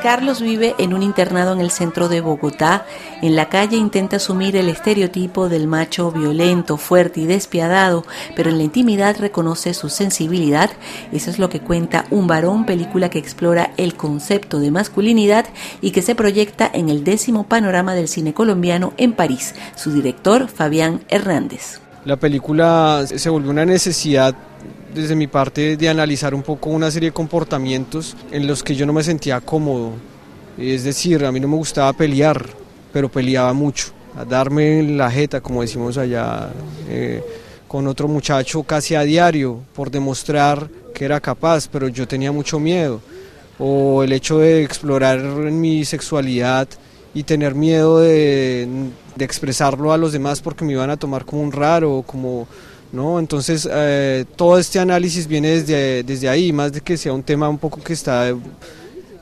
Carlos vive en un internado en el centro de Bogotá. En la calle intenta asumir el estereotipo del macho violento, fuerte y despiadado, pero en la intimidad reconoce su sensibilidad. Eso es lo que cuenta Un varón, película que explora el concepto de masculinidad y que se proyecta en el décimo panorama del cine colombiano en París. Su director, Fabián Hernández. La película se volvió una necesidad desde mi parte de analizar un poco una serie de comportamientos en los que yo no me sentía cómodo. Es decir, a mí no me gustaba pelear, pero peleaba mucho, a darme la jeta, como decimos allá, eh, con otro muchacho casi a diario, por demostrar que era capaz, pero yo tenía mucho miedo. O el hecho de explorar mi sexualidad y tener miedo de, de expresarlo a los demás porque me iban a tomar como un raro, como ¿no? Entonces, eh, todo este análisis viene desde, desde ahí, más de que sea un tema un poco que está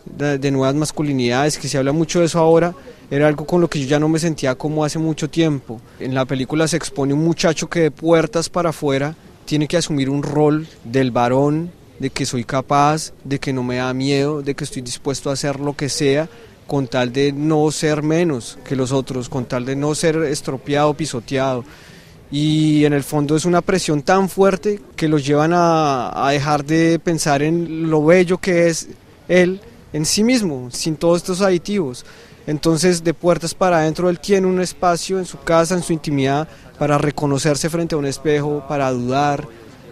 de, nuevas masculinidades, que se habla mucho de eso ahora, era algo con lo que yo ya no me sentía como hace mucho tiempo. En la película se expone un muchacho que de puertas para afuera tiene que asumir un rol del varón, de que soy capaz, de que no me da miedo, de que estoy dispuesto a hacer lo que sea con tal de no ser menos que los otros, con tal de no ser estropeado, pisoteado y en el fondo es una presión tan fuerte que los llevan a, dejar de pensar en lo bello que es él en sí mismo, sin todos estos aditivos. Entonces, de puertas para adentro, él tiene un espacio en su casa, en su intimidad, para reconocerse frente a un espejo, para dudar,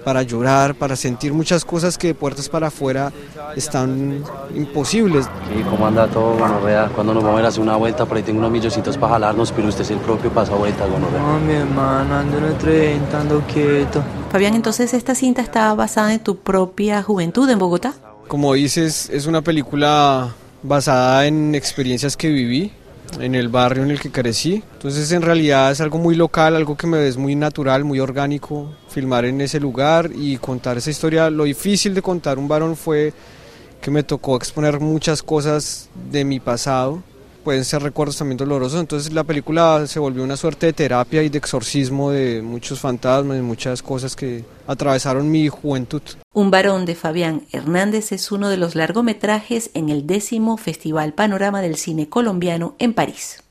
para llorar, para sentir muchas cosas que de puertas para afuera están imposibles. Sí, ¿cómo anda todo, Gonorrea? Cuando nos vamos a ir a hacer una vuelta, por ahí tengo unos millocitos para jalarnos, pero usted es el propio pasa vuelta, Gonorrea. No, mi hermano, ando en el tren, ando quieto. Fabián, entonces esta cinta está basada en tu propia juventud en Bogotá. Como dices, es una película basada en experiencias que viví, en el barrio en el que crecí. Entonces en realidad es algo muy local, algo que me es muy natural, muy orgánico, filmar en ese lugar y contar esa historia. Lo difícil de contar un varón fue que me tocó exponer muchas cosas de mi pasado pueden ser recuerdos también dolorosos. Entonces la película se volvió una suerte de terapia y de exorcismo de muchos fantasmas y muchas cosas que atravesaron mi juventud. Un varón de Fabián Hernández es uno de los largometrajes en el décimo Festival Panorama del Cine Colombiano en París.